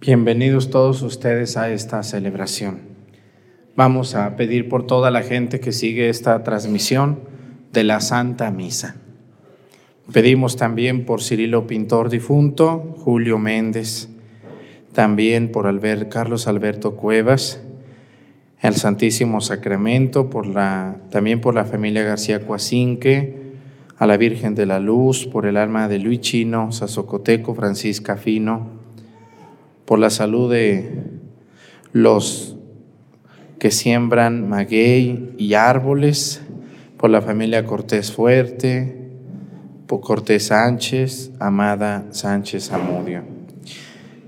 Bienvenidos todos ustedes a esta celebración. Vamos a pedir por toda la gente que sigue esta transmisión de la Santa Misa. Pedimos también por Cirilo Pintor difunto, Julio Méndez, también por Carlos Alberto Cuevas, el Santísimo Sacramento, por la, también por la familia García Coacinque, a la Virgen de la Luz, por el alma de Luis Chino, Sazocoteco, Francisca Fino, por la salud de los que siembran maguey y árboles, por la familia Cortés Fuerte, por Cortés Sánchez, Amada Sánchez Amudio.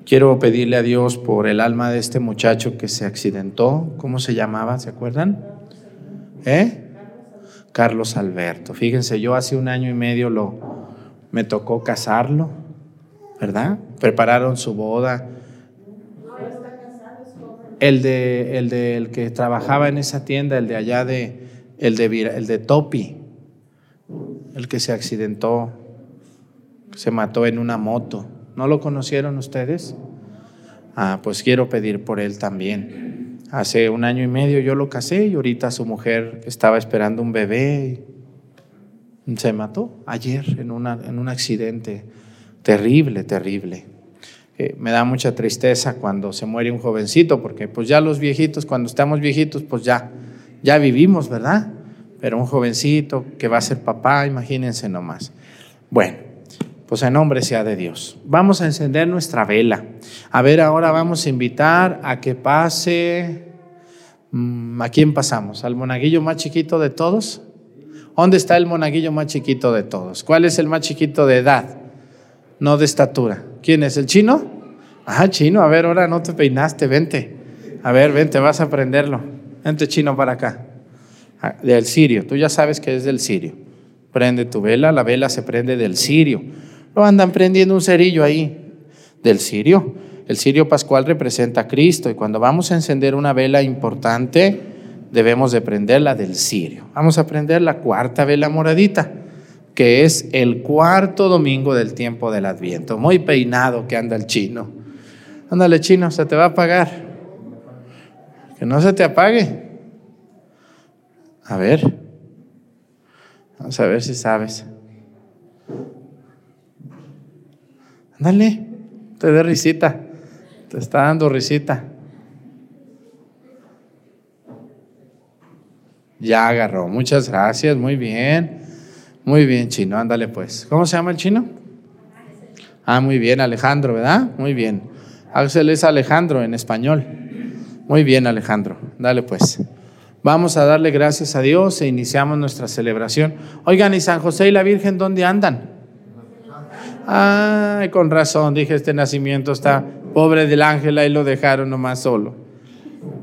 Quiero pedirle a Dios por el alma de este muchacho que se accidentó. ¿Cómo se llamaba? ¿Se acuerdan? ¿Eh? Carlos Alberto. Fíjense, yo hace un año y medio lo, me tocó casarlo, ¿verdad? Prepararon su boda. El de, el de el que trabajaba en esa tienda, el de allá de, el de, el de Topi, el que se accidentó, se mató en una moto. ¿No lo conocieron ustedes? Ah, pues quiero pedir por él también. Hace un año y medio yo lo casé y ahorita su mujer estaba esperando un bebé se mató ayer en, una, en un accidente terrible, terrible. Eh, me da mucha tristeza cuando se muere un jovencito, porque pues ya los viejitos, cuando estamos viejitos, pues ya, ya vivimos, ¿verdad? Pero un jovencito que va a ser papá, imagínense nomás. Bueno, pues en nombre sea de Dios. Vamos a encender nuestra vela. A ver, ahora vamos a invitar a que pase. Mm, ¿A quién pasamos? ¿Al monaguillo más chiquito de todos? ¿Dónde está el monaguillo más chiquito de todos? ¿Cuál es el más chiquito de edad? No de estatura. ¿Quién es? ¿El chino? Ajá, chino. A ver, ahora no te peinaste, vente. A ver, vente, vas a aprenderlo. Vente, chino, para acá. Ah, del sirio. Tú ya sabes que es del sirio. Prende tu vela, la vela se prende del sirio andan prendiendo un cerillo ahí del cirio. El cirio pascual representa a Cristo y cuando vamos a encender una vela importante, debemos de prenderla del cirio. Vamos a prender la cuarta vela moradita, que es el cuarto domingo del tiempo del Adviento. Muy peinado que anda el chino. Ándale, chino, se te va a apagar. Que no se te apague. A ver. Vamos a ver si sabes. Dale, te dé risita. Te está dando risita. Ya agarró. Muchas gracias. Muy bien. Muy bien, chino. Ándale pues. ¿Cómo se llama el chino? Ah, muy bien, Alejandro, ¿verdad? Muy bien. Axel es Alejandro en español. Muy bien, Alejandro. Dale pues. Vamos a darle gracias a Dios e iniciamos nuestra celebración. Oigan, ¿y San José y la Virgen dónde andan? Ay, con razón, dije, este nacimiento está pobre del ángel, ahí lo dejaron nomás solo.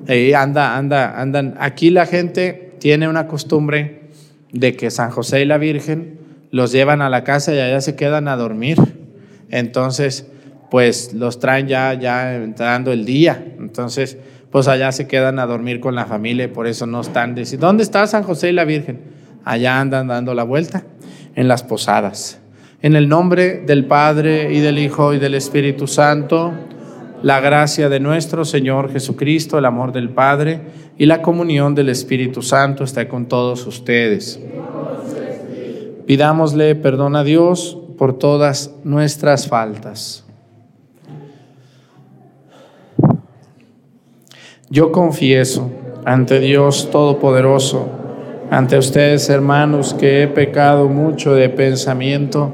Y anda, anda, andan. Aquí la gente tiene una costumbre de que San José y la Virgen los llevan a la casa y allá se quedan a dormir. Entonces, pues los traen ya, ya entrando el día. Entonces, pues allá se quedan a dormir con la familia y por eso no están. ¿Dónde está San José y la Virgen? Allá andan dando la vuelta en las posadas. En el nombre del Padre y del Hijo y del Espíritu Santo, la gracia de nuestro Señor Jesucristo, el amor del Padre y la comunión del Espíritu Santo está con todos ustedes. Pidámosle perdón a Dios por todas nuestras faltas. Yo confieso ante Dios Todopoderoso, ante ustedes hermanos, que he pecado mucho de pensamiento,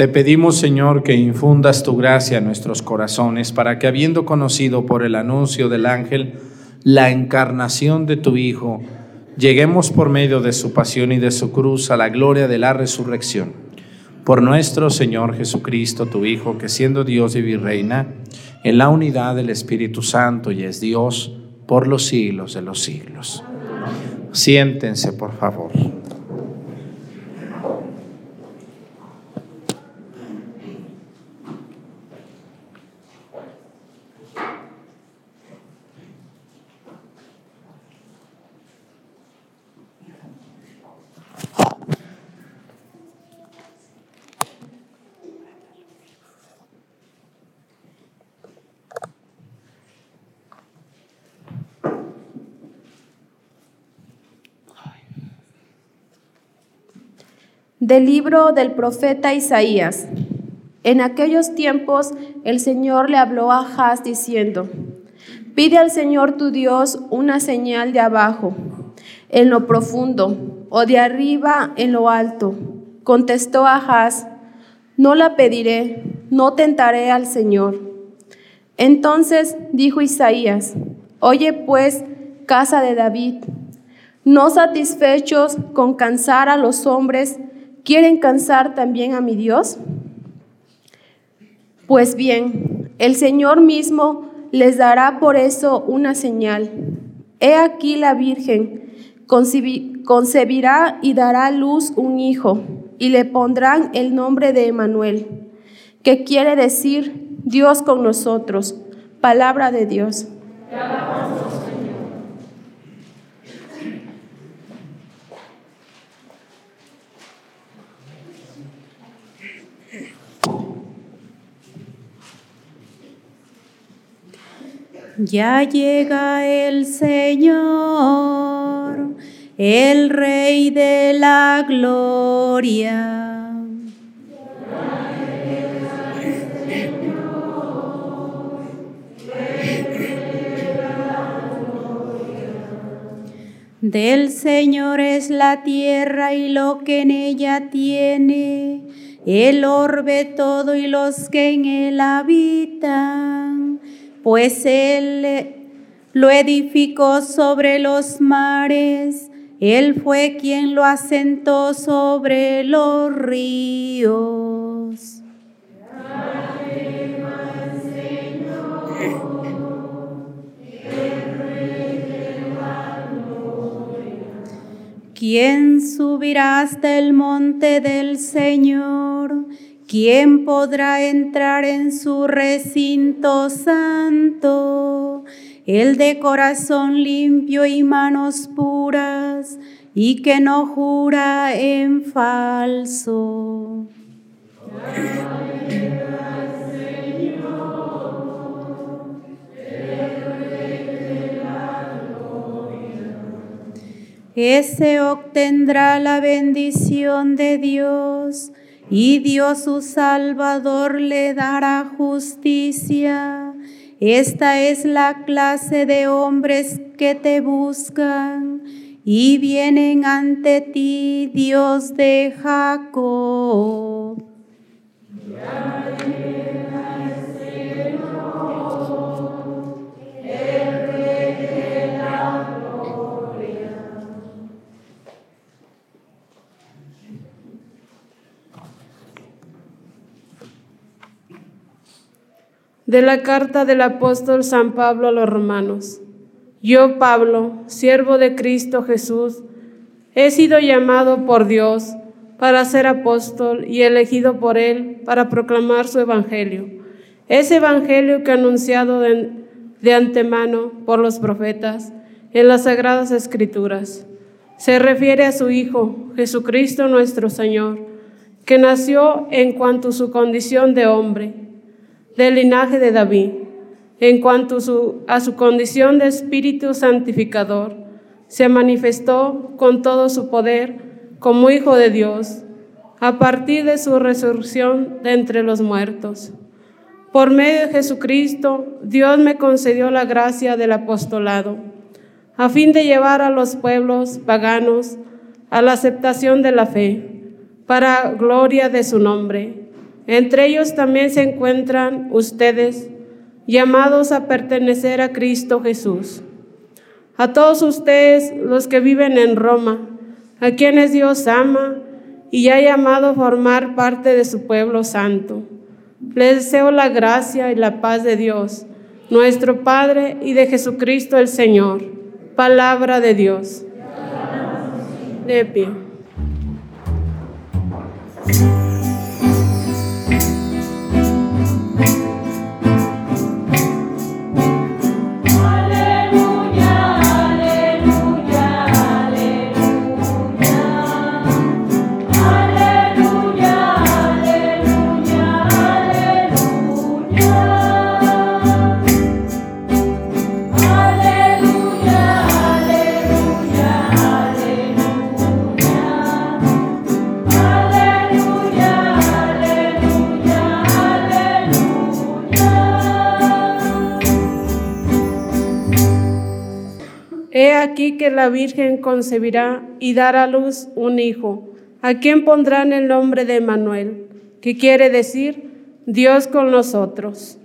Te pedimos, Señor, que infundas tu gracia en nuestros corazones para que, habiendo conocido por el anuncio del ángel la encarnación de tu Hijo, lleguemos por medio de su pasión y de su cruz a la gloria de la resurrección. Por nuestro Señor Jesucristo, tu Hijo, que siendo Dios y virreina, en la unidad del Espíritu Santo y es Dios por los siglos de los siglos. Siéntense, por favor. Del libro del profeta Isaías. En aquellos tiempos el Señor le habló a Haz diciendo, Pide al Señor tu Dios una señal de abajo, en lo profundo, o de arriba en lo alto. Contestó Haz, No la pediré, no tentaré al Señor. Entonces dijo Isaías, Oye pues, casa de David, no satisfechos con cansar a los hombres, ¿Quieren cansar también a mi Dios? Pues bien, el Señor mismo les dará por eso una señal. He aquí la Virgen concebirá y dará luz un hijo, y le pondrán el nombre de Emanuel, que quiere decir Dios con nosotros. Palabra de Dios. Ya llega el Señor, el Rey de la Gloria. Del Señor es la tierra y lo que en ella tiene, el orbe todo y los que en él habitan pues Él lo edificó sobre los mares, Él fue quien lo asentó sobre los ríos. ¿Quién subirá hasta el monte del Señor? ¿Quién podrá entrar en su recinto santo? El de corazón limpio y manos puras, y que no jura en falso. Ese obtendrá la bendición de Dios y Dios su Salvador le dará justicia. Esta es la clase de hombres que te buscan y vienen ante ti, Dios de Jacob. De la carta del apóstol San Pablo a los romanos. Yo, Pablo, siervo de Cristo Jesús, he sido llamado por Dios para ser apóstol y elegido por Él para proclamar su evangelio. Ese evangelio que ha anunciado de, de antemano por los profetas en las sagradas escrituras. Se refiere a su Hijo, Jesucristo nuestro Señor, que nació en cuanto a su condición de hombre del linaje de David, en cuanto a su condición de espíritu santificador, se manifestó con todo su poder como Hijo de Dios a partir de su resurrección de entre los muertos. Por medio de Jesucristo, Dios me concedió la gracia del apostolado, a fin de llevar a los pueblos paganos a la aceptación de la fe, para gloria de su nombre. Entre ellos también se encuentran ustedes, llamados a pertenecer a Cristo Jesús. A todos ustedes, los que viven en Roma, a quienes Dios ama y ha llamado a formar parte de su pueblo santo. Les deseo la gracia y la paz de Dios, nuestro Padre y de Jesucristo el Señor. Palabra de Dios. De pie. Que la Virgen concebirá y dará a luz un hijo, a quien pondrán el nombre de Manuel, que quiere decir Dios con nosotros.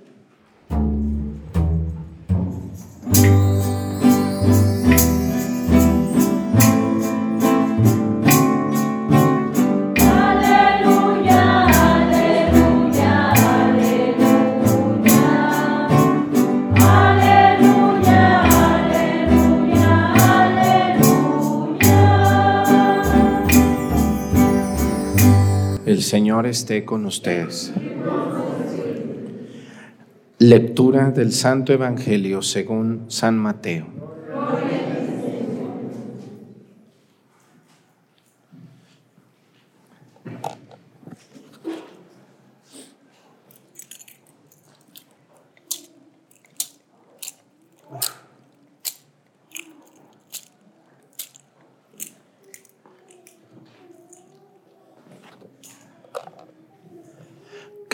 Esté con ustedes. Lectura del Santo Evangelio según San Mateo.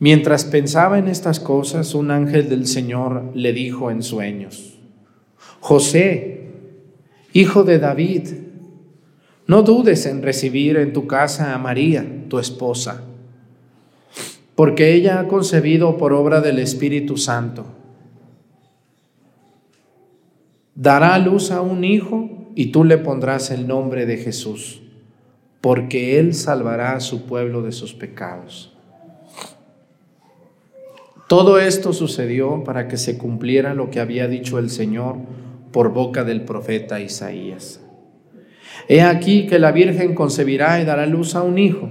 Mientras pensaba en estas cosas, un ángel del Señor le dijo en sueños, José, hijo de David, no dudes en recibir en tu casa a María, tu esposa, porque ella ha concebido por obra del Espíritu Santo. Dará a luz a un hijo y tú le pondrás el nombre de Jesús, porque él salvará a su pueblo de sus pecados. Todo esto sucedió para que se cumpliera lo que había dicho el Señor por boca del profeta Isaías. He aquí que la Virgen concebirá y dará luz a un hijo,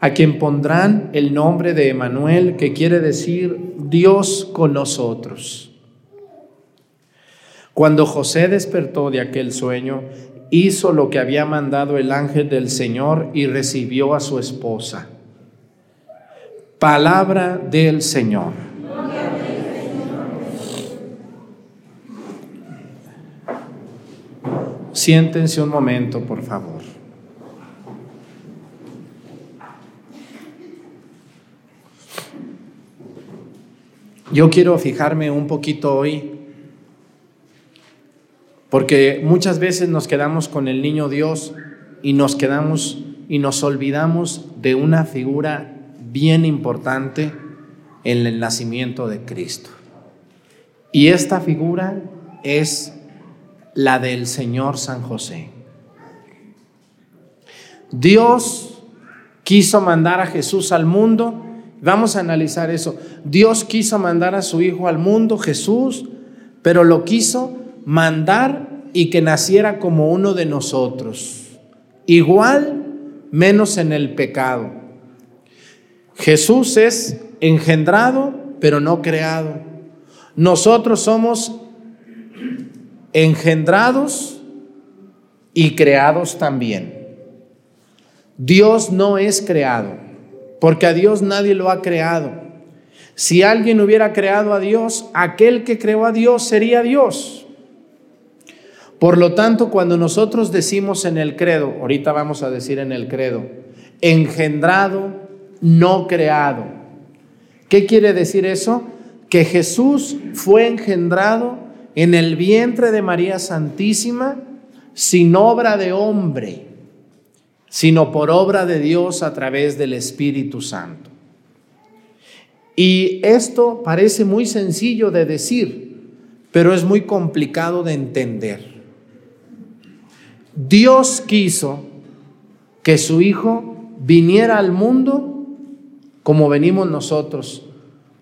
a quien pondrán el nombre de Emanuel, que quiere decir Dios con nosotros. Cuando José despertó de aquel sueño, hizo lo que había mandado el ángel del Señor y recibió a su esposa. Palabra del Señor. Siéntense un momento, por favor. Yo quiero fijarme un poquito hoy, porque muchas veces nos quedamos con el niño Dios y nos quedamos y nos olvidamos de una figura bien importante en el nacimiento de Cristo. Y esta figura es la del Señor San José. Dios quiso mandar a Jesús al mundo. Vamos a analizar eso. Dios quiso mandar a su Hijo al mundo, Jesús, pero lo quiso mandar y que naciera como uno de nosotros. Igual menos en el pecado. Jesús es engendrado, pero no creado. Nosotros somos engendrados y creados también. Dios no es creado, porque a Dios nadie lo ha creado. Si alguien hubiera creado a Dios, aquel que creó a Dios sería Dios. Por lo tanto, cuando nosotros decimos en el credo, ahorita vamos a decir en el credo, engendrado, no creado. ¿Qué quiere decir eso? Que Jesús fue engendrado en el vientre de María Santísima sin obra de hombre, sino por obra de Dios a través del Espíritu Santo. Y esto parece muy sencillo de decir, pero es muy complicado de entender. Dios quiso que su Hijo viniera al mundo como venimos nosotros,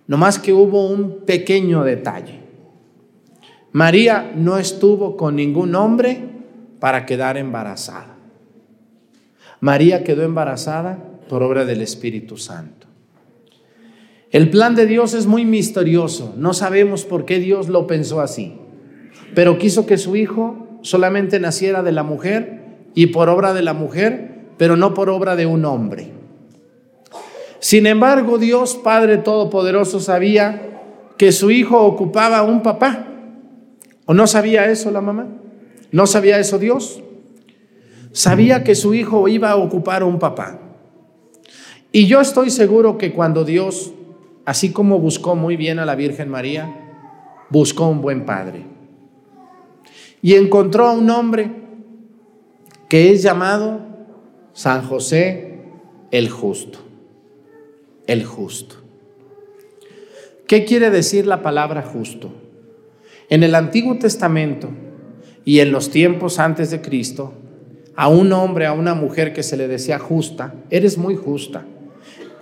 nomás que hubo un pequeño detalle. María no estuvo con ningún hombre para quedar embarazada. María quedó embarazada por obra del Espíritu Santo. El plan de Dios es muy misterioso. No sabemos por qué Dios lo pensó así. Pero quiso que su hijo solamente naciera de la mujer y por obra de la mujer, pero no por obra de un hombre. Sin embargo, Dios Padre Todopoderoso sabía que su hijo ocupaba un papá. ¿O no sabía eso la mamá? ¿No sabía eso Dios? Sabía que su hijo iba a ocupar un papá. Y yo estoy seguro que cuando Dios, así como buscó muy bien a la Virgen María, buscó un buen padre. Y encontró a un hombre que es llamado San José el Justo. El Justo. ¿Qué quiere decir la palabra justo? En el Antiguo Testamento y en los tiempos antes de Cristo, a un hombre, a una mujer que se le decía justa, eres muy justa,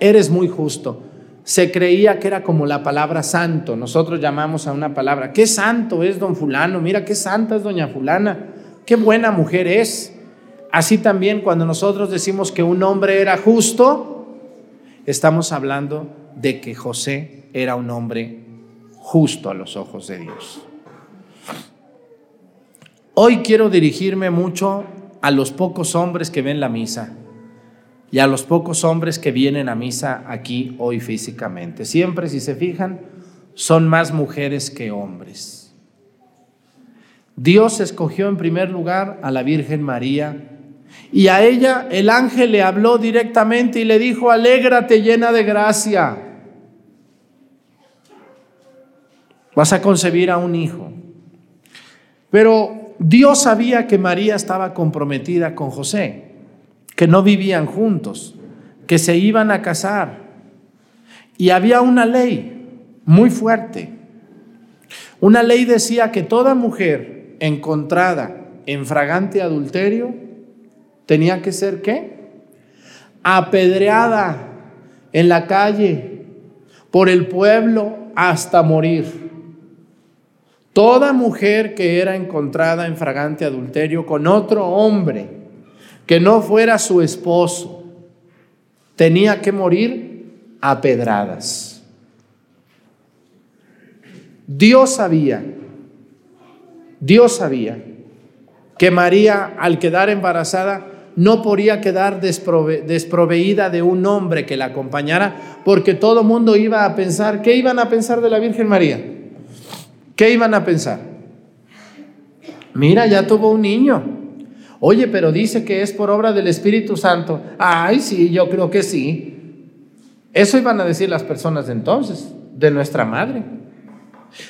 eres muy justo. Se creía que era como la palabra santo. Nosotros llamamos a una palabra, qué santo es don fulano, mira qué santa es doña fulana, qué buena mujer es. Así también cuando nosotros decimos que un hombre era justo, estamos hablando de que José era un hombre justo a los ojos de Dios. Hoy quiero dirigirme mucho a los pocos hombres que ven la misa y a los pocos hombres que vienen a misa aquí hoy físicamente. Siempre, si se fijan, son más mujeres que hombres. Dios escogió en primer lugar a la Virgen María y a ella el ángel le habló directamente y le dijo, alégrate llena de gracia. Vas a concebir a un hijo. Pero Dios sabía que María estaba comprometida con José, que no vivían juntos, que se iban a casar. Y había una ley muy fuerte. Una ley decía que toda mujer encontrada en fragante adulterio tenía que ser qué? Apedreada en la calle, por el pueblo, hasta morir. Toda mujer que era encontrada en fragante adulterio con otro hombre que no fuera su esposo tenía que morir a pedradas. Dios sabía, Dios sabía que María al quedar embarazada no podía quedar desproveída de un hombre que la acompañara, porque todo mundo iba a pensar, ¿qué iban a pensar de la Virgen María? ¿Qué iban a pensar? Mira, ya tuvo un niño. Oye, pero dice que es por obra del Espíritu Santo. Ay, sí, yo creo que sí. Eso iban a decir las personas de entonces, de nuestra madre.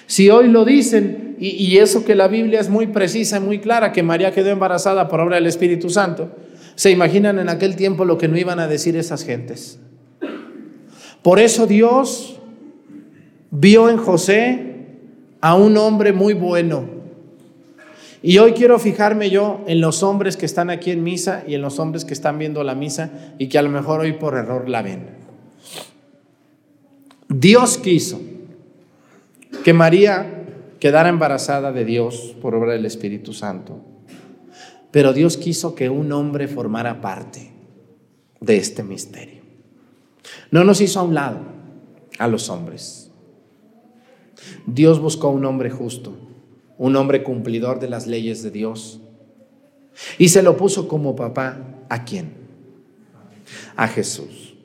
Si hoy lo dicen, y, y, eso que la Biblia es muy precisa y muy clara, que María quedó embarazada por obra del Espíritu Santo, se imaginan en aquel tiempo lo que no iban a decir esas gentes. Por eso Dios vio en José a un hombre muy bueno. Y hoy quiero fijarme yo en los hombres que están aquí en misa y en los hombres que están viendo la misa y que a lo mejor hoy por error la ven. Dios quiso que María quedara embarazada de Dios por obra del Espíritu Santo, pero Dios quiso que un hombre formara parte. de este misterio. No nos hizo a un lado a los hombres. Dios buscó un hombre justo, un hombre cumplidor de las leyes de Dios. Y se lo puso como papá. ¿A quién? A Jesús.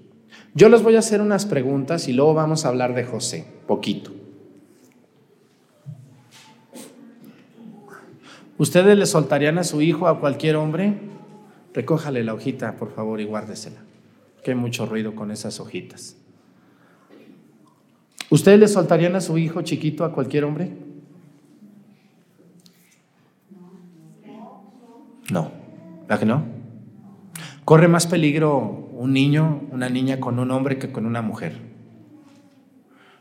Yo les voy a hacer unas preguntas y luego vamos a hablar de José, poquito. ¿Ustedes le soltarían a su hijo a cualquier hombre? Recójale la hojita, por favor, y guárdesela, que hay mucho ruido con esas hojitas. ¿Ustedes le soltarían a su hijo chiquito a cualquier hombre? No, ¿verdad que no? Corre más peligro un niño, una niña con un hombre que con una mujer.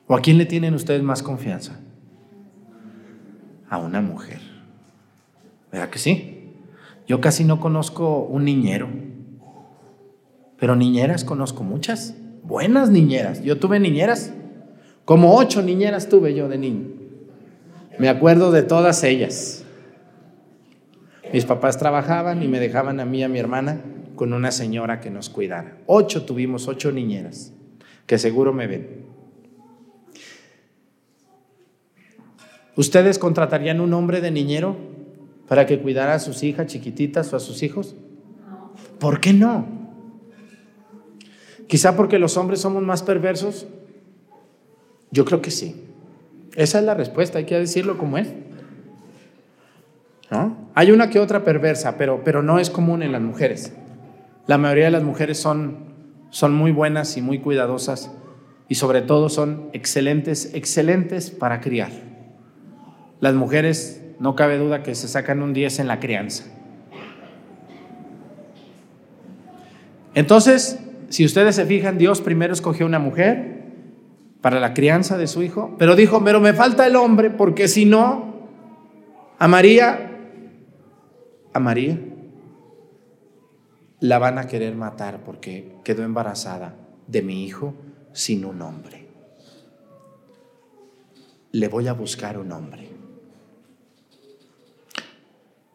¿O a quién le tienen ustedes más confianza? A una mujer. ¿Verdad que sí? Yo casi no conozco un niñero, pero niñeras conozco muchas, buenas niñeras. Yo tuve niñeras, como ocho niñeras tuve yo de niño. Me acuerdo de todas ellas. Mis papás trabajaban y me dejaban a mí y a mi hermana con una señora que nos cuidara. Ocho tuvimos, ocho niñeras, que seguro me ven. ¿Ustedes contratarían un hombre de niñero para que cuidara a sus hijas chiquititas o a sus hijos? ¿Por qué no? Quizá porque los hombres somos más perversos. Yo creo que sí. Esa es la respuesta, hay que decirlo como es. Hay una que otra perversa, pero, pero no es común en las mujeres. La mayoría de las mujeres son, son muy buenas y muy cuidadosas y sobre todo son excelentes, excelentes para criar. Las mujeres, no cabe duda que se sacan un 10 en la crianza. Entonces, si ustedes se fijan, Dios primero escogió una mujer para la crianza de su hijo, pero dijo, pero me falta el hombre porque si no, a María a María la van a querer matar porque quedó embarazada de mi hijo sin un hombre. Le voy a buscar un hombre.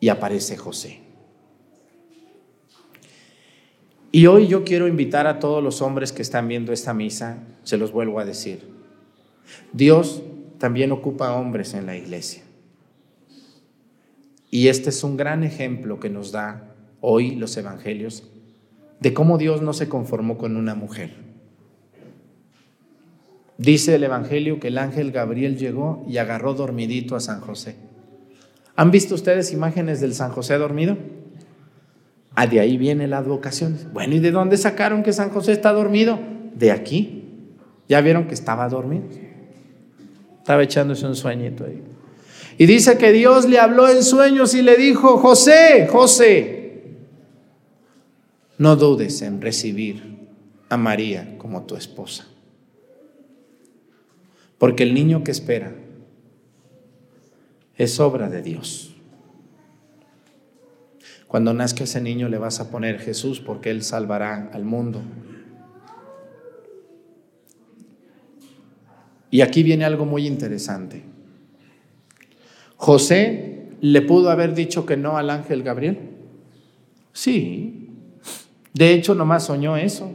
Y aparece José. Y hoy yo quiero invitar a todos los hombres que están viendo esta misa, se los vuelvo a decir, Dios también ocupa hombres en la iglesia. Y este es un gran ejemplo que nos da hoy los evangelios de cómo Dios no se conformó con una mujer. Dice el evangelio que el ángel Gabriel llegó y agarró dormidito a San José. ¿Han visto ustedes imágenes del San José dormido? Ah, de ahí viene la advocación. Bueno, ¿y de dónde sacaron que San José está dormido? De aquí. Ya vieron que estaba dormido. Estaba echándose un sueñito ahí. Y dice que Dios le habló en sueños y le dijo, José, José, no dudes en recibir a María como tu esposa. Porque el niño que espera es obra de Dios. Cuando nazca ese niño le vas a poner Jesús porque Él salvará al mundo. Y aquí viene algo muy interesante. José le pudo haber dicho que no al ángel Gabriel. Sí. De hecho, nomás soñó eso.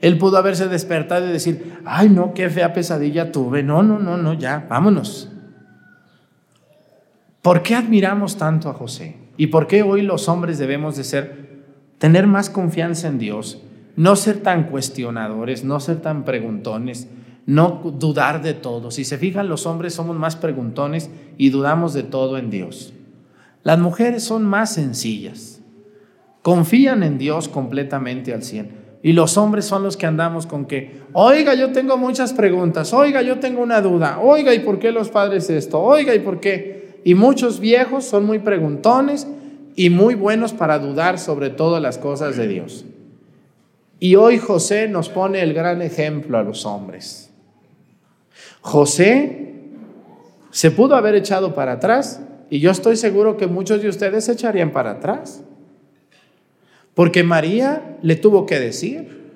Él pudo haberse despertado y decir, ay, no, qué fea pesadilla tuve. No, no, no, no, ya, vámonos. ¿Por qué admiramos tanto a José? ¿Y por qué hoy los hombres debemos de ser, tener más confianza en Dios, no ser tan cuestionadores, no ser tan preguntones, no dudar de todo. Si se fijan, los hombres somos más preguntones y dudamos de todo en Dios. Las mujeres son más sencillas, confían en Dios completamente al cien. Y los hombres son los que andamos con que, oiga, yo tengo muchas preguntas, oiga, yo tengo una duda, oiga, ¿y por qué los padres esto? Oiga, ¿y por qué? Y muchos viejos son muy preguntones y muy buenos para dudar sobre todas las cosas de Dios. Y hoy José nos pone el gran ejemplo a los hombres. José se pudo haber echado para atrás y yo estoy seguro que muchos de ustedes se echarían para atrás. Porque María le tuvo que decir.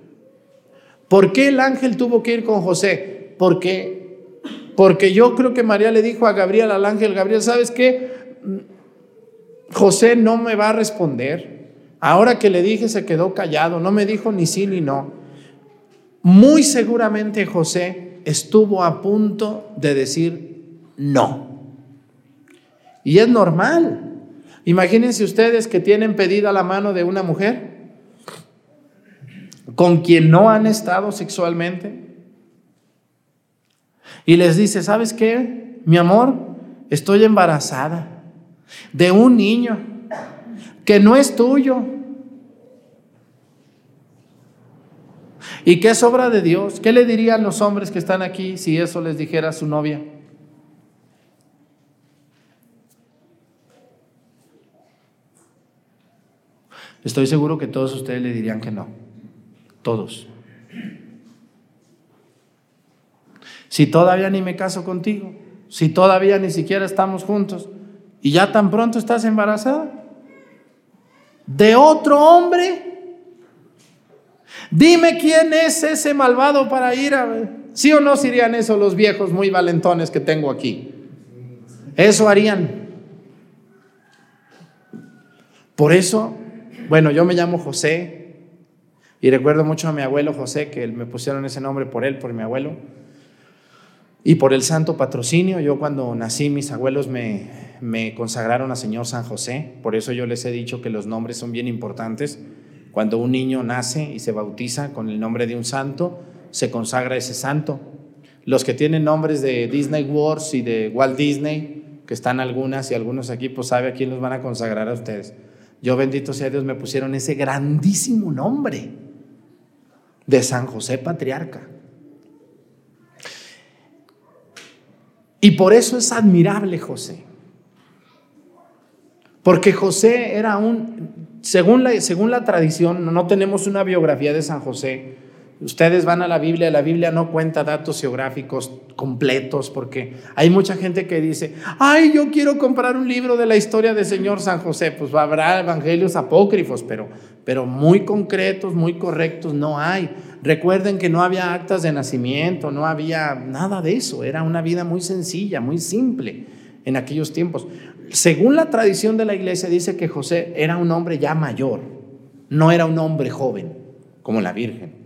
¿Por qué el ángel tuvo que ir con José? Porque, porque yo creo que María le dijo a Gabriel, al ángel Gabriel, ¿sabes qué? José no me va a responder. Ahora que le dije se quedó callado, no me dijo ni sí ni no. Muy seguramente José estuvo a punto de decir no. Y es normal. Imagínense ustedes que tienen pedida la mano de una mujer con quien no han estado sexualmente y les dice, ¿sabes qué? Mi amor, estoy embarazada de un niño que no es tuyo y que es obra de Dios. ¿Qué le dirían los hombres que están aquí si eso les dijera su novia? Estoy seguro que todos ustedes le dirían que no. Todos. Si todavía ni me caso contigo, si todavía ni siquiera estamos juntos y ya tan pronto estás embarazada de otro hombre, dime quién es ese malvado para ir a. ¿Sí o no serían eso los viejos muy valentones que tengo aquí? Eso harían. Por eso bueno, yo me llamo José y recuerdo mucho a mi abuelo José, que me pusieron ese nombre por él, por mi abuelo, y por el santo patrocinio. Yo cuando nací, mis abuelos me, consagraron a Señor San José, por eso yo les he dicho que los nombres son bien importantes. Cuando un niño nace y se bautiza con el nombre de un santo, se consagra ese santo. Los que tienen nombres de Disney Wars y de Walt Disney, que están algunas y algunos aquí, pues sabe a quién los van a consagrar a ustedes. Yo bendito sea Dios, me pusieron ese grandísimo nombre de San José Patriarca. Y por eso es admirable José. Porque José era un, según la, según la tradición, no tenemos una biografía de San José, Ustedes van a la Biblia, la Biblia no cuenta datos geográficos completos porque hay mucha gente que dice, ay, yo quiero comprar un libro de la historia del Señor San José. Pues habrá evangelios apócrifos, pero, pero muy concretos, muy correctos no hay. Recuerden que no había actas de nacimiento, no había nada de eso, era una vida muy sencilla, muy simple en aquellos tiempos. Según la tradición de la iglesia dice que José era un hombre ya mayor, no era un hombre joven como la Virgen.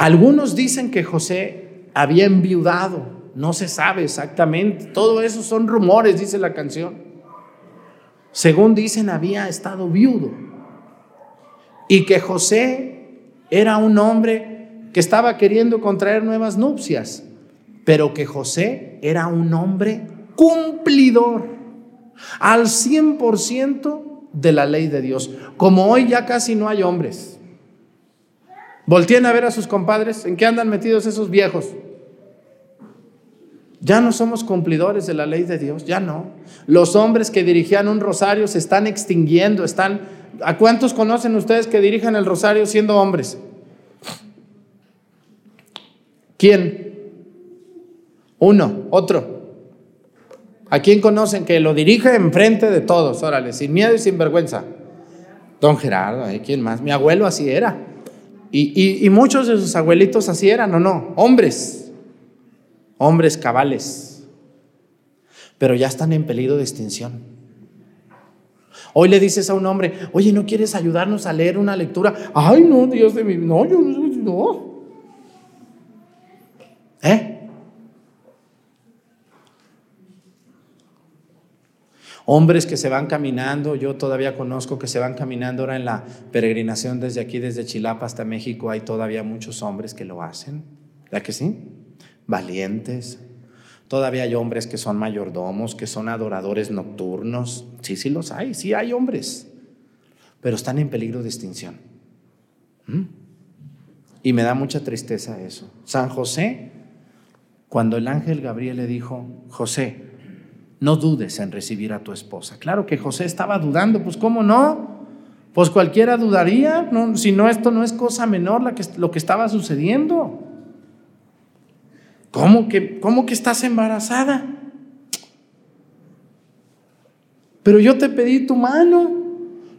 Algunos dicen que José había enviudado, no se sabe exactamente, todo eso son rumores, dice la canción. Según dicen, había estado viudo y que José era un hombre que estaba queriendo contraer nuevas nupcias, pero que José era un hombre cumplidor al 100% de la ley de Dios. Como hoy ya casi no hay hombres Volteen a ver a sus compadres, ¿en qué andan metidos esos viejos? Ya no somos cumplidores de la ley de Dios, ya no. Los hombres que dirigían un rosario se están extinguiendo, están... ¿A cuántos conocen ustedes que dirijan el rosario siendo hombres? ¿Quién? Uno, otro. ¿A quién conocen que lo dirige enfrente de todos? Órale, sin miedo y sin vergüenza. Don Gerardo, ¿eh? ¿quién más? Mi abuelo así era. Y, muchos de sus abuelitos así eran, ¿o no? Hombres, hombres cabales, pero ya están en peligro de extinción. Hoy le dices a un hombre, oye, ¿no quieres ayudarnos a leer una lectura? Ay, no, Dios de mi, no, yo no. ¿Eh? Hombres que se van caminando, yo todavía conozco que se van caminando ahora en la peregrinación desde aquí, desde Chilapa hasta México, hay todavía muchos hombres que lo hacen. ¿Verdad que sí? Valientes. Todavía hay hombres que son mayordomos, que son adoradores nocturnos. Sí, sí los hay, sí hay hombres, pero están en peligro de extinción. ¿Mm? Y me da mucha tristeza eso. San José, cuando el ángel Gabriel le dijo, José, no dudes en recibir a tu esposa. Claro que José estaba dudando, pues ¿cómo no? Pues cualquiera dudaría, no, si no, esto no es cosa menor que, lo que estaba sucediendo. ¿Cómo que, ¿Cómo que estás embarazada? Pero yo te pedí tu mano,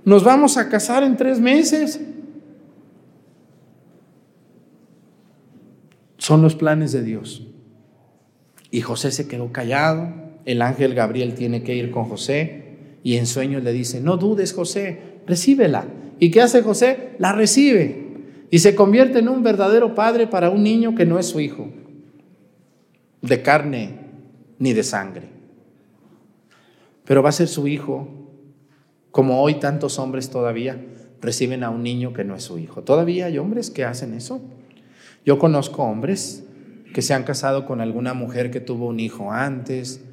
nos vamos a casar en tres meses. Son los planes de Dios. Y José se quedó callado, el ángel Gabriel tiene que ir con José y en sueños le dice, no dudes José, recíbela. ¿Y qué hace José? La recibe. Y se convierte en un verdadero padre para un niño que no es su hijo, de carne ni de sangre. Pero va a ser su hijo, como hoy tantos hombres todavía reciben a un niño que no es su hijo. Todavía hay hombres que hacen eso. Yo conozco hombres que se han casado con alguna mujer que tuvo un hijo antes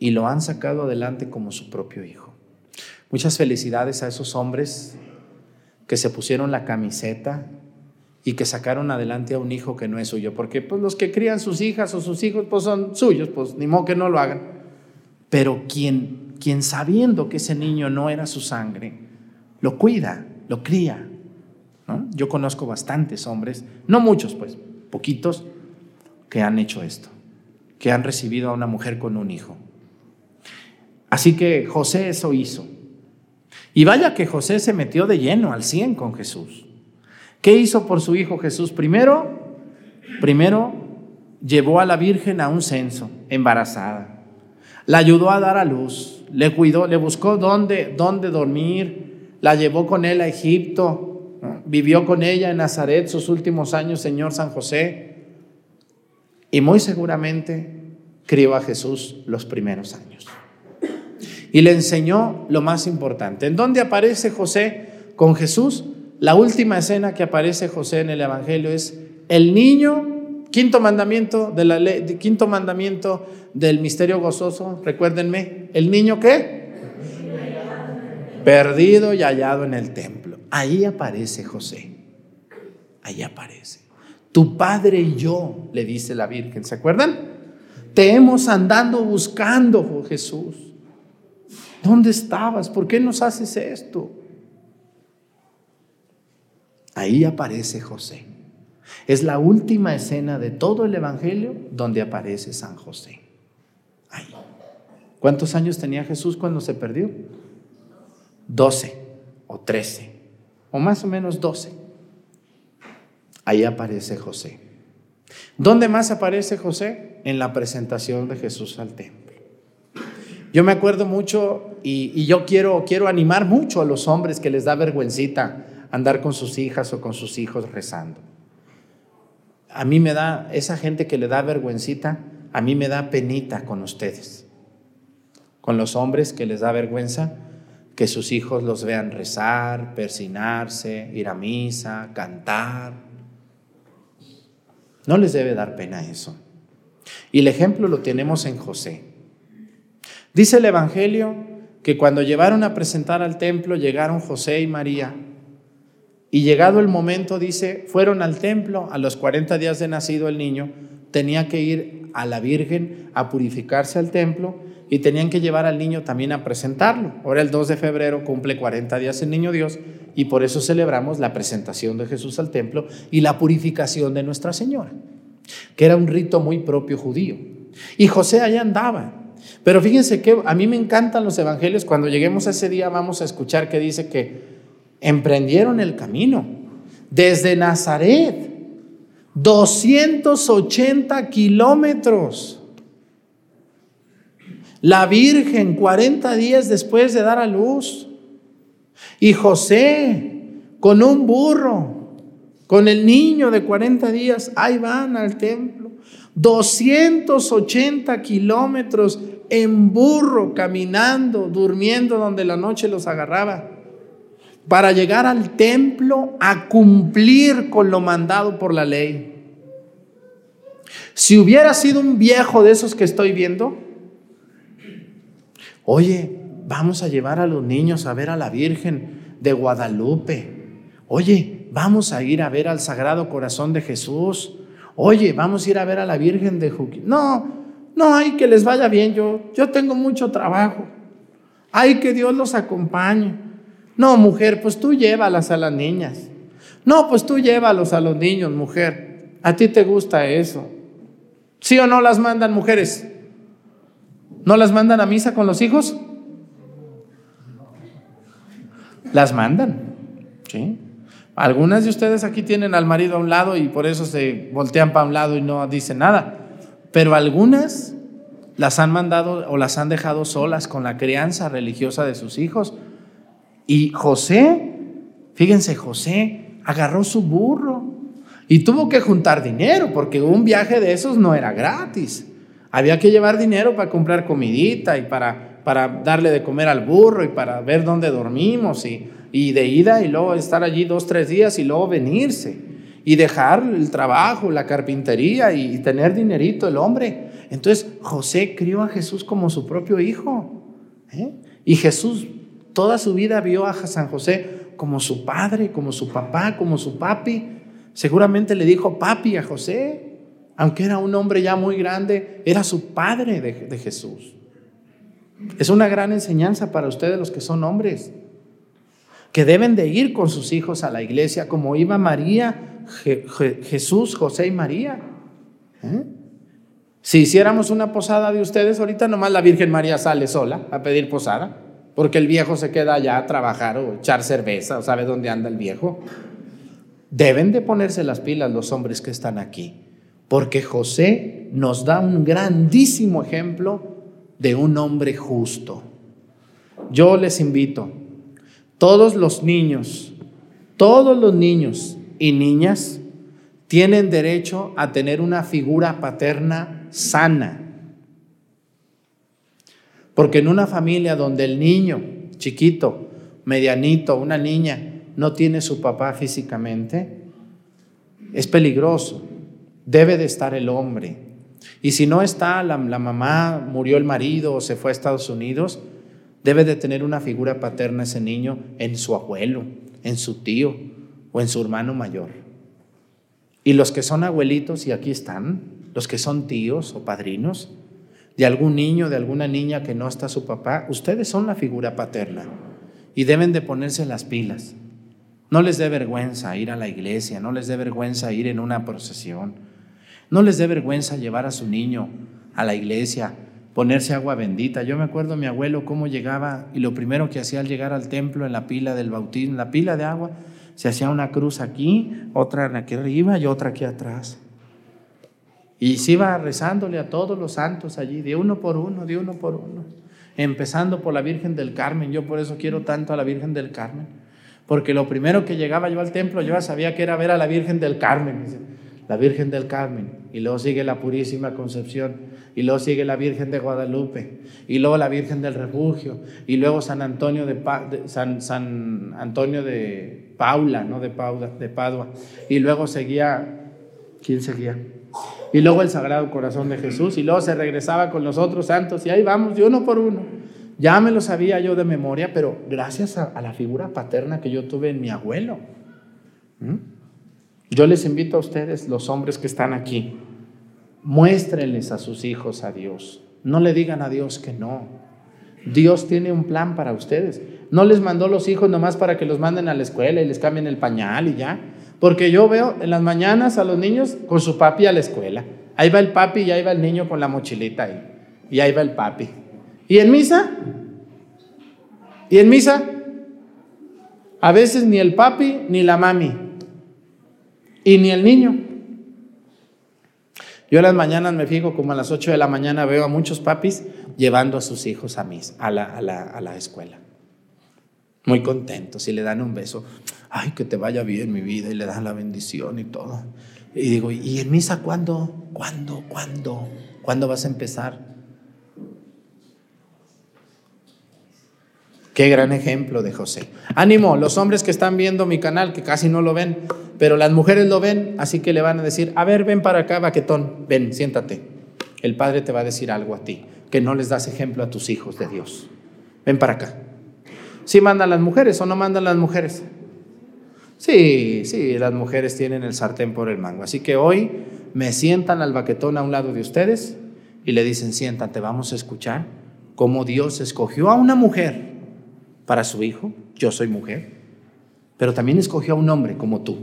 y lo han sacado adelante como su propio hijo. Muchas felicidades a esos hombres que se pusieron la camiseta y que sacaron adelante a un hijo que no es suyo, porque pues los que crían sus hijas o sus hijos pues son suyos, pues ni modo que no lo hagan. Pero quien, quien sabiendo que ese niño no era su sangre, lo cuida, lo cría. Yo conozco bastantes hombres, no muchos pues, poquitos, que han hecho esto, que han recibido a una mujer con un hijo. Así que José eso hizo. Y vaya que José se metió de lleno al cien con Jesús. ¿Qué hizo por su hijo Jesús? Primero, primero llevó a la Virgen a un censo, embarazada. La ayudó a dar a luz, le cuidó, le buscó dónde, dónde dormir, la llevó con él a Egipto, vivió con ella en Nazaret sus últimos años, Señor San José. Y muy seguramente crió a Jesús los primeros años. Y le enseñó lo más importante. ¿En dónde aparece José con Jesús? La última escena que aparece José en el Evangelio es el niño, quinto mandamiento de la ley, quinto mandamiento del misterio gozoso, recuérdenme, el niño qué? Perdido y hallado en el templo. Ahí aparece José. Ahí aparece. Tu padre y yo, le dice la Virgen, ¿se acuerdan? Te hemos andando buscando, oh Jesús. ¿Dónde estabas? ¿Por qué nos haces esto? Ahí aparece José. Es la última escena de todo el Evangelio donde aparece San José. ¿Cuántos años tenía Jesús cuando se perdió? Doce o trece, o más o menos doce. Ahí aparece José. ¿Dónde más aparece José? En la presentación de Jesús al templo. Yo me acuerdo mucho y, yo quiero, quiero animar mucho a los hombres que les da vergüencita andar con sus hijas o con sus hijos rezando. A mí me da, esa gente que le da vergüencita, a mí me da penita con ustedes. Con los hombres que les da vergüenza que sus hijos los vean rezar, persinarse, ir a misa, cantar. No les debe dar pena eso. Y el ejemplo lo tenemos en José. Dice el Evangelio que cuando llevaron a presentar al templo llegaron José y María. Y llegado el momento, dice, fueron al templo a los 40 días de nacido el niño, tenía que ir a la Virgen a purificarse al templo y tenían que llevar al niño también a presentarlo. Ahora el 2 de febrero cumple 40 días el niño Dios y por eso celebramos la presentación de Jesús al templo y la purificación de Nuestra Señora, que era un rito muy propio judío. Y José allá andaba. Pero fíjense que a mí me encantan los evangelios. Cuando lleguemos a ese día vamos a escuchar que dice que emprendieron el camino desde Nazaret, 280 kilómetros. La Virgen 40 días después de dar a luz. Y José, con un burro, con el niño de 40 días, ahí van al templo. 280 kilómetros en burro, caminando, durmiendo donde la noche los agarraba, para llegar al templo a cumplir con lo mandado por la ley. Si hubiera sido un viejo de esos que estoy viendo, oye, vamos a llevar a los niños a ver a la Virgen de Guadalupe. Oye, vamos a ir a ver al Sagrado Corazón de Jesús. Oye, vamos a ir a ver a la Virgen de Juquín. No, no, hay que les vaya bien. Yo, yo tengo mucho trabajo. Ay, que Dios los acompañe. No, mujer, pues tú llévalas a las niñas. No, pues tú llévalos a los niños, mujer. A ti te gusta eso. ¿Sí o no las mandan mujeres? ¿No las mandan a misa con los hijos? las mandan. ¿sí? Algunas de ustedes aquí tienen al marido a un lado y por eso se voltean para un lado y no dicen nada. Pero algunas las han mandado o las han dejado solas con la crianza religiosa de sus hijos Y José, fíjense, José agarró su burro y tuvo que juntar dinero porque un viaje de esos no era gratis. Había que llevar dinero para comprar comidita y para, para darle de comer al burro y para ver dónde dormimos y, y de ida y luego estar allí dos, tres días y luego venirse y dejar el trabajo, la carpintería y tener dinerito el hombre. Entonces José crió a Jesús como su propio hijo. ¿eh? Y Jesús toda su vida vio a San José como su padre, como su papá, como su papi. Seguramente le dijo papi a José, aunque era un hombre ya muy grande, era su padre de, Jesús. Es una gran enseñanza para ustedes los que son hombres, que deben de ir con sus hijos a la iglesia como iba María, Jesús, José y María. ¿Eh? Si hiciéramos una posada de ustedes, ahorita nomás la Virgen María sale sola a pedir posada, porque el viejo se queda allá a trabajar o echar cerveza, o sabe dónde anda el viejo. Deben de ponerse las pilas los hombres que están aquí, porque José nos da un grandísimo ejemplo de un hombre justo. Yo les invito, todos los niños, todos los niños y niñas tienen derecho a tener una figura paterna sana. Porque en una familia donde el niño chiquito, medianito, una niña, no tiene su papá físicamente, es peligroso. Debe de estar el hombre. Y si no está, la, mamá murió el marido o se fue a Estados Unidos, debe de tener una figura paterna ese niño en su abuelo, en su tío o en su hermano mayor. Y los que son abuelitos, y aquí están, los que son tíos o padrinos de algún niño, de alguna niña que no está su papá, ustedes son la figura paterna y deben de ponerse las pilas. No les dé vergüenza ir a la iglesia, no les dé vergüenza ir en una procesión, no les dé vergüenza llevar a su niño a la iglesia, ponerse agua bendita. Yo me acuerdo mi abuelo cómo llegaba y lo primero que hacía al llegar al templo en la pila del bautismo, en la pila de agua, se hacía una cruz aquí, otra aquí arriba y otra aquí atrás. Y se iba rezándole a todos los santos allí, de uno por uno, de uno por uno, empezando por la Virgen del Carmen. Yo por eso quiero tanto a la Virgen del Carmen porque lo primero que llegaba yo al templo, yo ya sabía que era ver a la Virgen del Carmen, la Virgen del Carmen, y luego sigue la Purísima Concepción, y luego sigue la Virgen de Guadalupe, y luego la Virgen del Refugio, y luego San Antonio de, San, San, Antonio de Paula, no de, de Padua, y luego seguía, ¿quién seguía? Y luego el Sagrado Corazón de Jesús, y luego se regresaba con los otros santos, y ahí vamos, de uno por uno. Ya me lo sabía yo de memoria, pero gracias a, la figura paterna que yo tuve en mi abuelo. Yo les invito a ustedes, los hombres que están aquí, muéstrenles a sus hijos a Dios. No le digan a Dios que no. Dios tiene un plan para ustedes. No les mandó los hijos nomás para que los manden a la escuela y les cambien el pañal y ya. Porque yo veo en las mañanas a los niños con su papi a la escuela. Ahí va el papi y ahí va el niño con la mochilita ahí. Y ahí va el papi. ¿Y en misa? ¿Y en misa? A veces ni el papi ni la mami. Y ni el niño. Yo en las mañanas me fijo, como a las 8 de la mañana veo a muchos papis llevando a sus hijos a, mis, a, la, a, la, a la escuela. Muy contentos y le dan un beso. Ay, que te vaya bien mi vida y le dan la bendición y todo. Y digo, ¿y en misa cuándo? ¿Cuándo? ¿Cuándo? ¿Cuándo vas a empezar? Qué gran ejemplo de José. Ánimo, los hombres que están viendo mi canal, que casi no lo ven, pero las mujeres lo ven, así que le van a decir, a ver, ven para acá, baquetón, ven, siéntate. El Padre te va a decir algo a ti, que no les das ejemplo a tus hijos de Dios. Ven para acá. ¿Sí mandan las mujeres o no mandan las mujeres? Sí, sí, las mujeres tienen el sartén por el mango. Así que hoy me sientan al baquetón a un lado de ustedes y le dicen, siéntate, vamos a escuchar cómo Dios escogió a una mujer para su hijo, yo soy mujer, pero también escogió a un hombre como tú.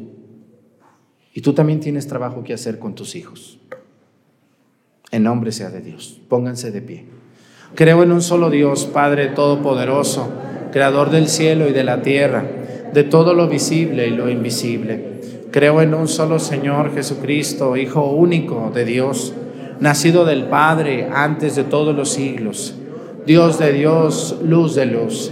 Y tú también tienes trabajo que hacer con tus hijos. En nombre sea de Dios. Pónganse de pie. Creo en un solo Dios, Padre Todopoderoso, Creador del cielo y de la tierra, de todo lo visible y lo invisible. Creo en un solo Señor Jesucristo, Hijo único de Dios, nacido del Padre antes de todos los siglos, Dios de Dios, luz de luz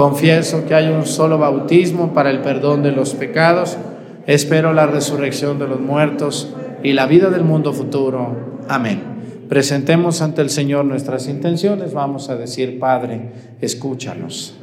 Confieso que hay un solo bautismo para el perdón de los pecados. Espero la resurrección de los muertos y la vida del mundo futuro. Amén. Presentemos ante el Señor nuestras intenciones. Vamos a decir, Padre, escúchanos.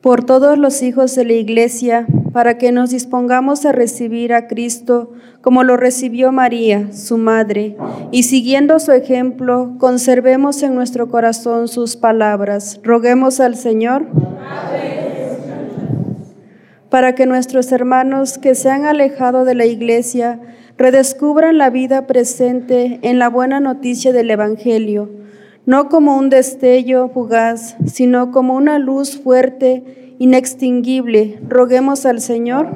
Por todos los hijos de la Iglesia, para que nos dispongamos a recibir a Cristo como lo recibió María, su madre, y siguiendo su ejemplo, conservemos en nuestro corazón sus palabras. Roguemos al Señor para que nuestros hermanos que se han alejado de la iglesia redescubran la vida presente en la buena noticia del Evangelio, no como un destello fugaz, sino como una luz fuerte inextinguible, roguemos al Señor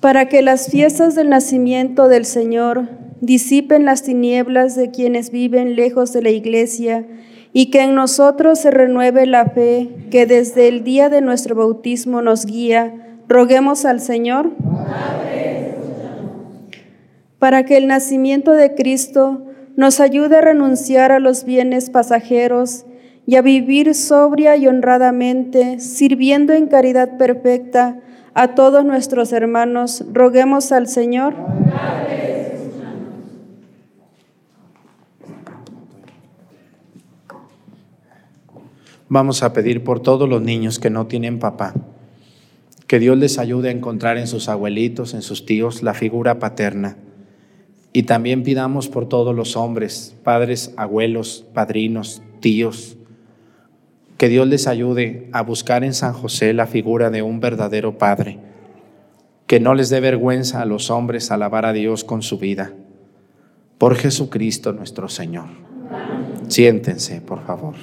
para que las fiestas del nacimiento del Señor disipen las tinieblas de quienes viven lejos de la iglesia y que en nosotros se renueve la fe que desde el día de nuestro bautismo nos guía. Roguemos al Señor para que el nacimiento de Cristo nos ayude a renunciar a los bienes pasajeros y a vivir sobria y honradamente, sirviendo en caridad perfecta a todos nuestros hermanos. Roguemos al Señor. Vamos a pedir por todos los niños que no tienen papá, que Dios les ayude a encontrar en sus abuelitos, en sus tíos, la figura paterna. Y también pidamos por todos los hombres, padres, abuelos, padrinos, tíos, que Dios les ayude a buscar en San José la figura de un verdadero Padre, que no les dé vergüenza a los hombres alabar a Dios con su vida. Por Jesucristo nuestro Señor. Siéntense, por favor.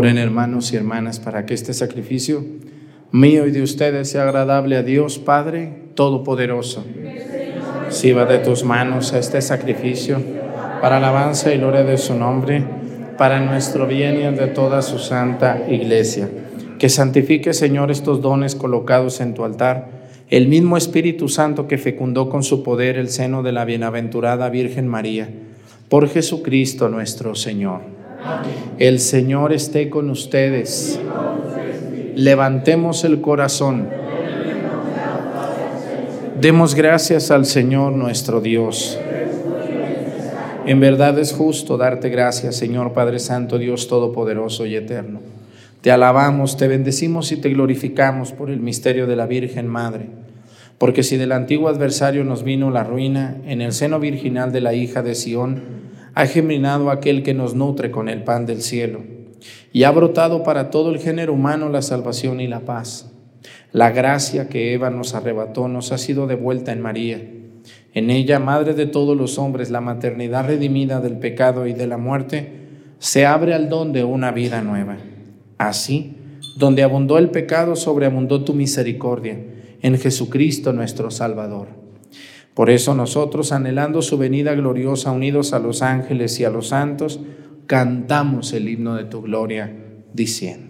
Oren hermanos y hermanas para que este sacrificio mío y de ustedes sea agradable a Dios Padre Todopoderoso. Sirva de tus manos este sacrificio para alabanza y gloria de su nombre, para nuestro bien y el de toda su santa iglesia. Que santifique, Señor, estos dones colocados en tu altar, el mismo Espíritu Santo que fecundó con su poder el seno de la bienaventurada Virgen María, por Jesucristo nuestro Señor. El Señor esté con ustedes. Levantemos el corazón. Demos gracias al Señor nuestro Dios. En verdad es justo darte gracias, Señor Padre Santo, Dios Todopoderoso y Eterno. Te alabamos, te bendecimos y te glorificamos por el misterio de la Virgen Madre. Porque si del antiguo adversario nos vino la ruina, en el seno virginal de la hija de Sión, ha geminado aquel que nos nutre con el pan del cielo, y ha brotado para todo el género humano la salvación y la paz. La gracia que Eva nos arrebató nos ha sido devuelta en María. En ella, Madre de todos los hombres, la maternidad redimida del pecado y de la muerte, se abre al don de una vida nueva. Así, donde abundó el pecado, sobreabundó tu misericordia, en Jesucristo nuestro Salvador. Por eso nosotros, anhelando su venida gloriosa, unidos a los ángeles y a los santos, cantamos el himno de tu gloria, diciendo.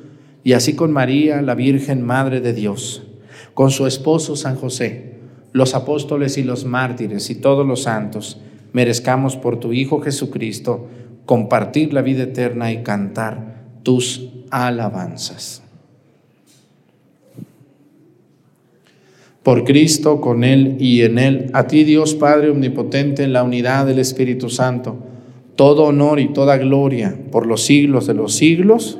y así con María, la Virgen Madre de Dios, con su esposo San José, los apóstoles y los mártires y todos los santos, merezcamos por tu Hijo Jesucristo compartir la vida eterna y cantar tus alabanzas. Por Cristo, con Él y en Él, a ti Dios Padre Omnipotente, en la unidad del Espíritu Santo, todo honor y toda gloria por los siglos de los siglos.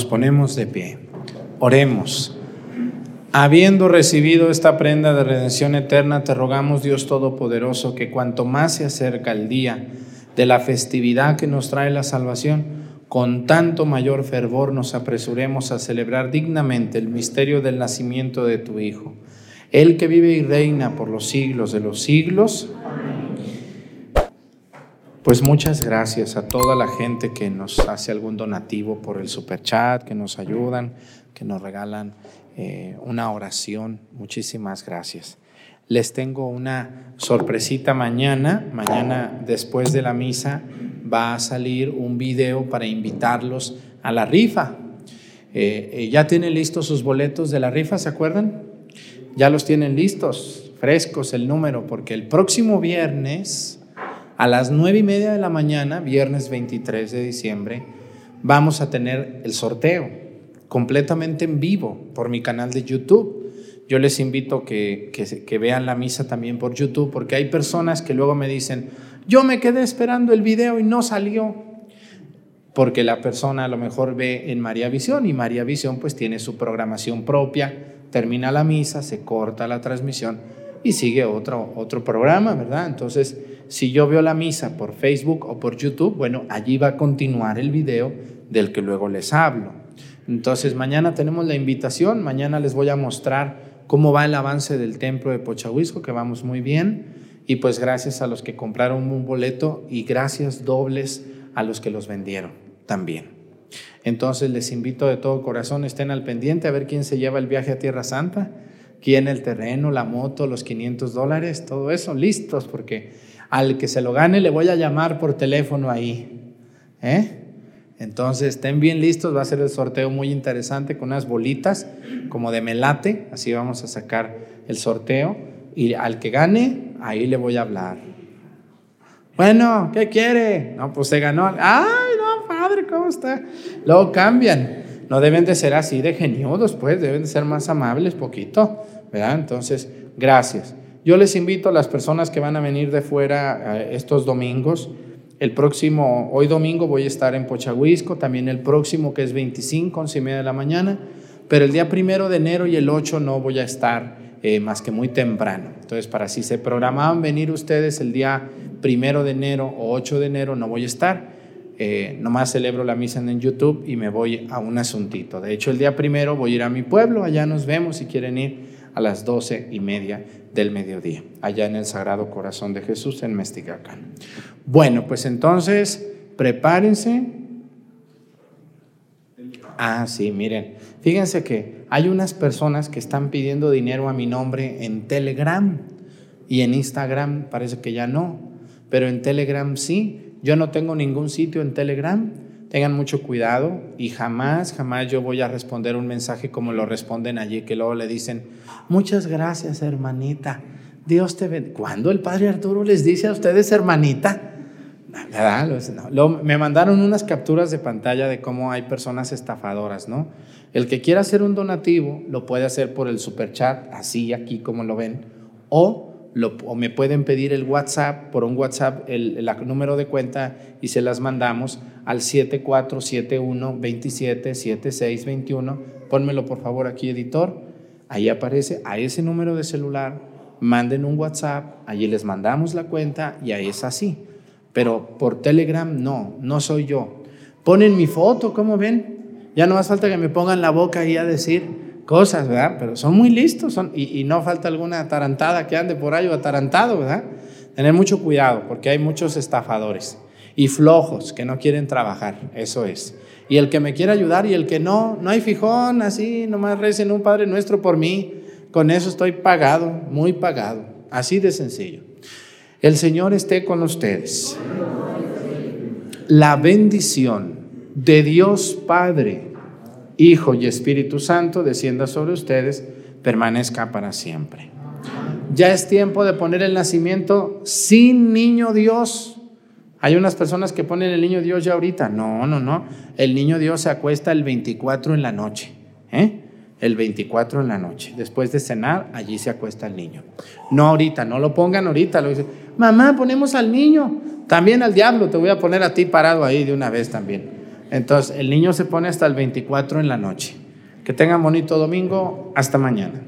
Nos ponemos de pie. Oremos. Habiendo recibido esta prenda de redención eterna, te rogamos, Dios Todopoderoso, que cuanto más se acerca el día de la festividad que nos trae la salvación, con tanto mayor fervor nos apresuremos a celebrar dignamente el misterio del nacimiento de tu Hijo, el que vive y reina por los siglos de los siglos. Pues muchas gracias a toda la gente que nos hace algún donativo por el super chat, que nos ayudan, que nos regalan eh, una oración. Muchísimas gracias. Les tengo una sorpresita mañana. Mañana, después de la misa, va a salir un video para invitarlos a la rifa. Eh, eh, ya tienen listos sus boletos de la rifa, ¿se acuerdan? Ya los tienen listos, frescos el número, porque el próximo viernes a las nueve y media de la mañana, viernes 23 de diciembre, vamos a tener el sorteo completamente en vivo por mi canal de YouTube. Yo les invito que, que, que vean la misa también por YouTube, porque hay personas que luego me dicen, yo me quedé esperando el video y no salió porque la persona a lo mejor ve en María Visión y María Visión pues tiene su programación propia, termina la misa, se corta la transmisión y sigue otro, otro programa, ¿verdad? Entonces, si yo veo la misa por Facebook o por YouTube, bueno, allí va a continuar el video del que luego les hablo. Entonces, mañana tenemos la invitación, mañana les voy a mostrar cómo va el avance del templo de Pochahuisco, que vamos muy bien, y pues gracias a los que compraron un boleto y gracias dobles a los que los vendieron también. Entonces les invito de todo corazón, estén al pendiente a ver quién se lleva el viaje a Tierra Santa quién el terreno, la moto, los 500 dólares, todo eso, listos, porque al que se lo gane le voy a llamar por teléfono ahí. ¿eh? Entonces, estén bien listos, va a ser el sorteo muy interesante con unas bolitas como de melate, así vamos a sacar el sorteo y al que gane, ahí le voy a hablar. Bueno, ¿qué quiere? No, pues se ganó. Ay, no, padre, ¿cómo está? Luego cambian no deben de ser así de geniudos, pues deben de ser más amables, poquito, ¿verdad? Entonces, gracias. Yo les invito a las personas que van a venir de fuera eh, estos domingos. El próximo, hoy domingo voy a estar en Pochahuisco, también el próximo que es 25, 11 y media de la mañana, pero el día primero de enero y el 8 no voy a estar eh, más que muy temprano. Entonces, para si se programaban venir ustedes el día primero de enero o 8 de enero, no voy a estar eh, nomás celebro la misa en YouTube y me voy a un asuntito. De hecho, el día primero voy a ir a mi pueblo, allá nos vemos si quieren ir a las doce y media del mediodía, allá en el Sagrado Corazón de Jesús en Mesticacán. Bueno, pues entonces, prepárense. Ah, sí, miren, fíjense que hay unas personas que están pidiendo dinero a mi nombre en Telegram y en Instagram parece que ya no, pero en Telegram sí. Yo no tengo ningún sitio en Telegram. Tengan mucho cuidado y jamás, jamás yo voy a responder un mensaje como lo responden allí, que luego le dicen, muchas gracias hermanita, Dios te bendiga. ¿Cuándo el Padre Arturo les dice a ustedes hermanita? me mandaron unas capturas de pantalla de cómo hay personas estafadoras, ¿no? El que quiera hacer un donativo lo puede hacer por el super chat, así aquí como lo ven, o o me pueden pedir el WhatsApp, por un WhatsApp, el, número de cuenta y se las mandamos al 7471-277621. Pónmelo por favor aquí, editor. Ahí aparece a ese número de celular. Manden un WhatsApp, allí les mandamos la cuenta y ahí es así. Pero por Telegram no, no soy yo. Ponen mi foto, ¿cómo ven? Ya no hace falta que me pongan la boca ahí a decir, cosas, ¿verdad? Pero son muy listos son, y, no falta alguna atarantada que ande por ahí o atarantado, ¿verdad? Tener mucho cuidado porque hay muchos estafadores y flojos que no quieren trabajar, eso es. Y el que me quiera ayudar y el que no, no hay fijón, así, nomás recen un Padre Nuestro por mí, con eso estoy pagado, muy pagado, así de sencillo. El Señor esté con ustedes. La bendición de Dios Padre Hijo y Espíritu Santo descienda sobre ustedes, permanezca para siempre. Ya es tiempo de poner el nacimiento sin niño Dios. Hay unas personas que ponen el niño Dios ya ahorita. No, no, no. El niño Dios se acuesta el 24 en la noche. ¿eh? El 24 en la noche. Después de cenar, allí se acuesta el niño. No ahorita, no lo pongan ahorita. Lo dice, mamá, ponemos al niño. También al diablo, te voy a poner a ti parado ahí de una vez también. Entonces, el niño se pone hasta el 24 en la noche. Que tengan bonito domingo. Hasta mañana.